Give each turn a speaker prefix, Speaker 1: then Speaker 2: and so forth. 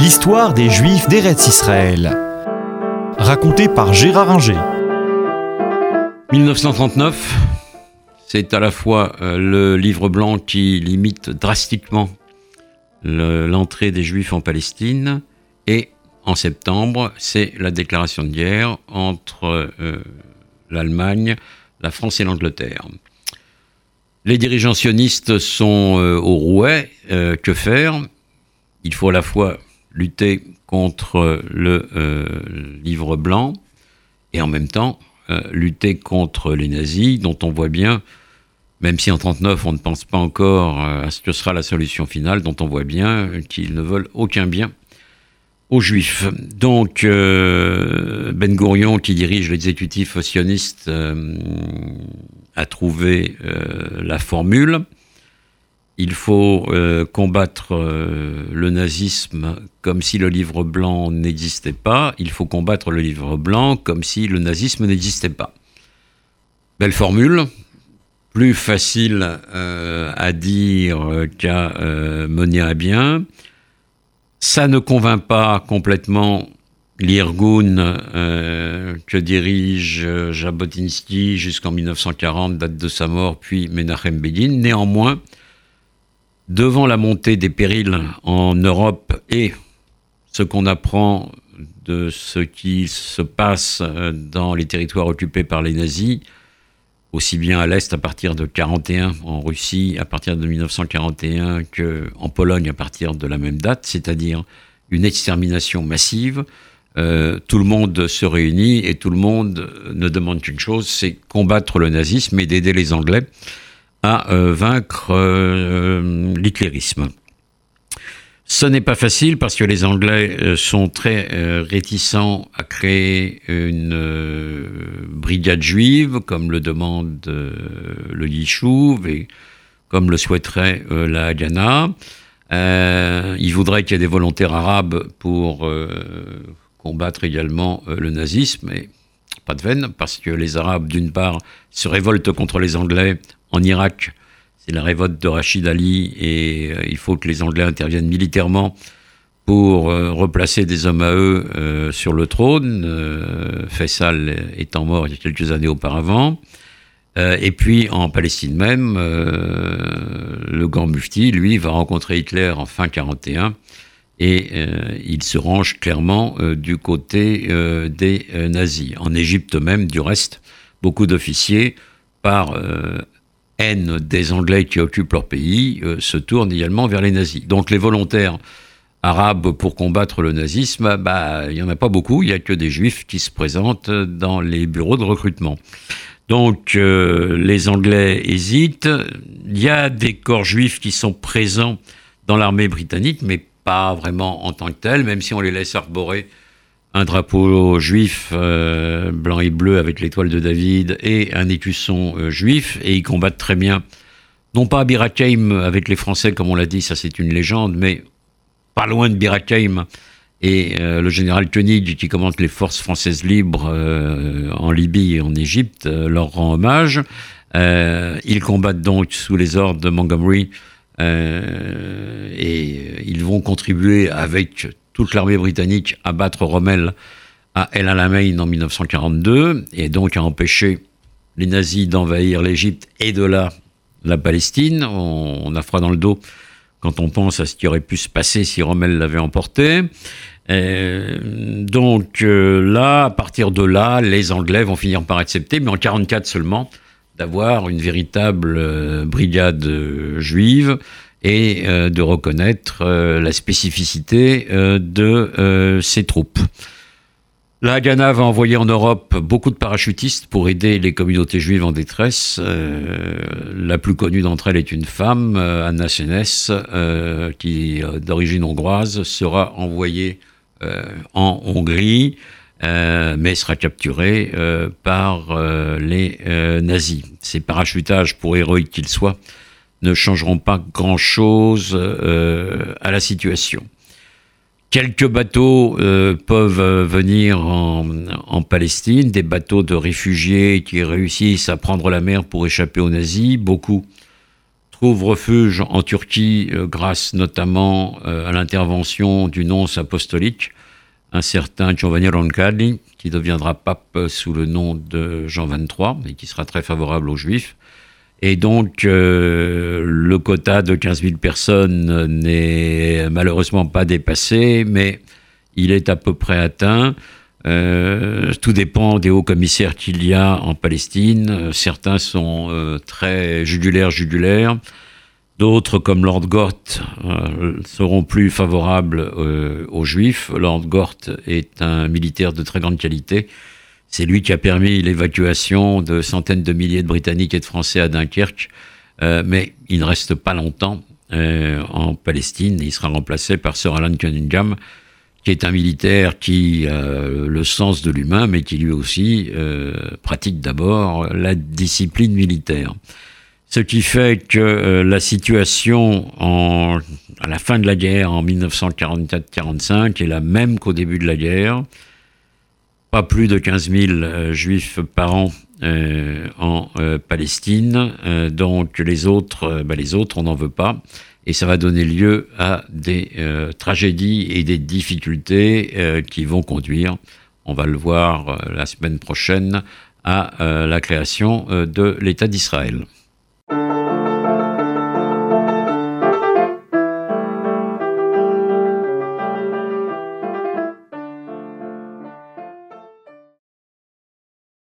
Speaker 1: L'histoire des Juifs d'Eretz Israël. Racontée par Gérard Inger.
Speaker 2: 1939, c'est à la fois euh, le livre blanc qui limite drastiquement l'entrée des Juifs en Palestine et en septembre, c'est la déclaration de guerre entre euh, l'Allemagne, la France et l'Angleterre. Les dirigeants sionistes sont euh, au rouet. que faire? Il faut à la fois lutter contre le euh, livre blanc et en même temps euh, lutter contre les nazis, dont on voit bien, même si en 39 on ne pense pas encore euh, à ce que sera la solution finale, dont on voit bien qu'ils ne veulent aucun bien aux juifs. Donc Ben Gourion, qui dirige l'exécutif sioniste, a trouvé la formule il faut euh, combattre euh, le nazisme comme si le livre blanc n'existait pas. Il faut combattre le livre blanc comme si le nazisme n'existait pas. Belle formule, plus facile euh, à dire qu'à mener à bien. Ça ne convainc pas complètement l'Irgun que dirige Jabotinsky jusqu'en 1940, date de sa mort, puis Menachem Begin. Néanmoins, devant la montée des périls en Europe et ce qu'on apprend de ce qui se passe euh, dans les territoires occupés par les nazis, aussi bien à l'Est à partir de 1941, en Russie à partir de 1941, qu'en Pologne à partir de la même date, c'est-à-dire une extermination massive, euh, tout le monde se réunit et tout le monde ne demande qu'une chose, c'est combattre le nazisme et d'aider les Anglais à euh, vaincre euh, l'hitlérisme. Ce n'est pas facile parce que les Anglais euh, sont très réticents à créer une brigade juive, comme le demande le Yishuv et comme le souhaiterait la Haganah. ils voudraient qu'il y ait des volontaires arabes pour combattre également le nazisme, mais pas de veine, parce que les Arabes, d'une part, se révoltent contre les Anglais en Irak, c'est la révolte de Rachid Ali et euh, il faut que les Anglais interviennent militairement pour euh, replacer des hommes à eux euh, sur le trône, Faisal étant mort il y a quelques années auparavant. et puis en Palestine même, le grand mufti, lui, va rencontrer Hitler en fin 41 et il se range clairement du côté des nazis. En Égypte même, du reste, beaucoup d'officiers, par haine des Anglais qui occupent leur pays euh, se tourne également vers les nazis. Donc les volontaires arabes pour combattre le nazisme, bah, il n'y en a pas beaucoup, il n'y a que des juifs qui se présentent dans les bureaux de recrutement. Donc euh, les Anglais hésitent, il y a des corps juifs qui sont présents dans l'armée britannique, mais pas vraiment en tant que tels, même si on les laisse arborer un drapeau juif euh, blanc et bleu avec l'étoile de David et un écusson euh, juif et ils combattent très bien. Non pas à Birakeim avec les Français comme on l'a dit, ça c'est une légende, mais pas loin de Birakeim. Et euh, le général Koenig, qui commande les forces françaises libres en Libye et en Égypte, leur rend hommage. ils combattent donc sous les ordres de Montgomery et ils vont contribuer avec toute l'armée britannique à battre Rommel à El Alamein en 1942 et donc à empêcher les nazis d'envahir l'Égypte et de là la Palestine. On, a froid dans le dos quand on pense à ce qui aurait pu se passer si Rommel l'avait emporté. donc euh, là, à partir de là, les Anglais vont finir par accepter, mais en 1944 seulement, d'avoir une véritable euh, brigade euh, juive et euh, de reconnaître euh, la spécificité euh, de ces troupes. La Haganah va envoyer en Europe beaucoup de parachutistes pour aider les communautés juives en détresse. la plus connue d'entre elles est une femme, Anna Sénès, qui, d'origine hongroise, sera envoyée en Hongrie, mais sera capturée par les nazis. Ces parachutages, pour héroïques qu'ils soient, ne changeront pas grand-chose euh, à la situation. Quelques bateaux euh, peuvent venir en, Palestine, des bateaux de réfugiés qui réussissent à prendre la mer pour échapper aux nazis. Beaucoup trouvent refuge en Turquie grâce notamment à l'intervention du nonce apostolique, un certain Giovanni Roncalli, qui deviendra pape sous le nom de Jean XXIII et qui sera très favorable aux Juifs. Et donc, euh, le quota de 15 000 personnes n'est malheureusement pas dépassé, mais il est à peu près atteint. Euh, tout dépend des hauts commissaires qu'il y a en Palestine. Certains sont euh, très jugulaires, jugulaires. D'autres, comme Lord Gort, seront plus favorables aux Juifs. Lord Gort est un militaire de très grande qualité c'est lui qui a permis l'évacuation de centaines de milliers de Britanniques et de Français à Dunkerque, euh, mais il ne reste pas longtemps euh, en Palestine. Il sera remplacé par Sir Alan Cunningham, qui est un militaire qui a le sens de l'humain, mais qui lui aussi euh, pratique d'abord la discipline militaire. Ce qui fait que la situation à la fin de la guerre, en 1944-45, est la même qu'au début de la guerre pas plus de 15 000 euh, juifs par an euh, en euh, Palestine. donc les autres, bah, les autres, on n'en veut pas. Et ça va donner lieu à des tragédies et des difficultés qui vont conduire, on va le voir la semaine prochaine, à la création de l'État d'Israël.